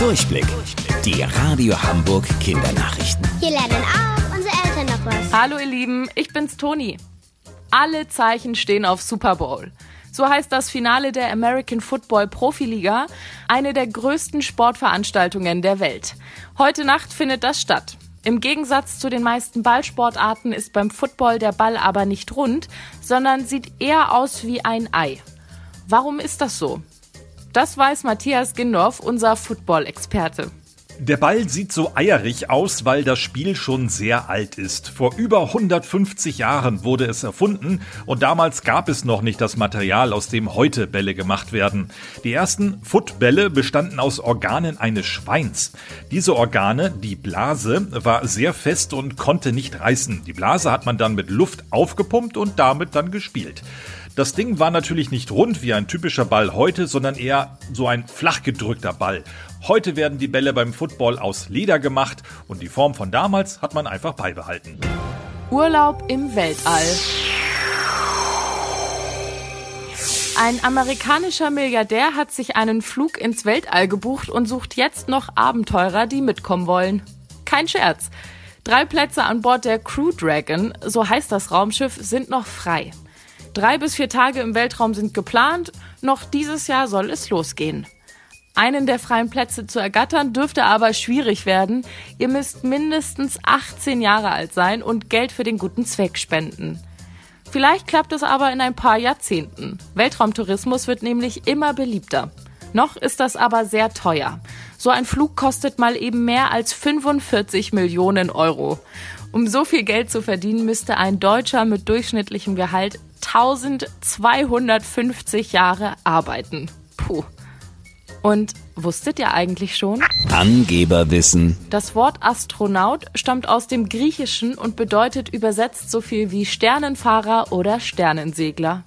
Durchblick. Die Radio Hamburg Kindernachrichten. Hier lernen auch unsere Eltern noch was. Hallo ihr Lieben, ich bin's Toni. Alle Zeichen stehen auf Super Bowl. So heißt das Finale der American Football Profiliga, eine der größten Sportveranstaltungen der Welt. Heute Nacht findet das statt. Im Gegensatz zu den meisten Ballsportarten ist beim Football der Ball aber nicht rund, sondern sieht eher aus wie ein Ei. Warum ist das so? Das weiß Matthias Gindorf, unser Football-Experte. Der Ball sieht so eierig aus, weil das Spiel schon sehr alt ist. Vor über 150 Jahren wurde es erfunden und damals gab es noch nicht das Material, aus dem heute Bälle gemacht werden. Die ersten Footbälle bestanden aus Organen eines Schweins. Diese Organe, die Blase, war sehr fest und konnte nicht reißen. Die Blase hat man dann mit Luft aufgepumpt und damit dann gespielt. Das Ding war natürlich nicht rund wie ein typischer Ball heute, sondern eher so ein flach gedrückter Ball. Heute werden die Bälle beim Football aus Leder gemacht und die Form von damals hat man einfach beibehalten. Urlaub im Weltall. Ein amerikanischer Milliardär hat sich einen Flug ins Weltall gebucht und sucht jetzt noch Abenteurer, die mitkommen wollen. Kein Scherz. Drei Plätze an Bord der Crew Dragon, so heißt das Raumschiff, sind noch frei. Drei bis vier Tage im Weltraum sind geplant, noch dieses Jahr soll es losgehen. Einen der freien Plätze zu ergattern dürfte aber schwierig werden. Ihr müsst mindestens 18 Jahre alt sein und Geld für den guten Zweck spenden. Vielleicht klappt es aber in ein paar Jahrzehnten. Weltraumtourismus wird nämlich immer beliebter. Noch ist das aber sehr teuer. So ein Flug kostet mal eben mehr als 45 Millionen Euro. Um so viel Geld zu verdienen, müsste ein Deutscher mit durchschnittlichem Gehalt 1250 Jahre arbeiten. Puh. Und wusstet ihr eigentlich schon? Angeberwissen. Das Wort Astronaut stammt aus dem Griechischen und bedeutet übersetzt so viel wie Sternenfahrer oder Sternensegler.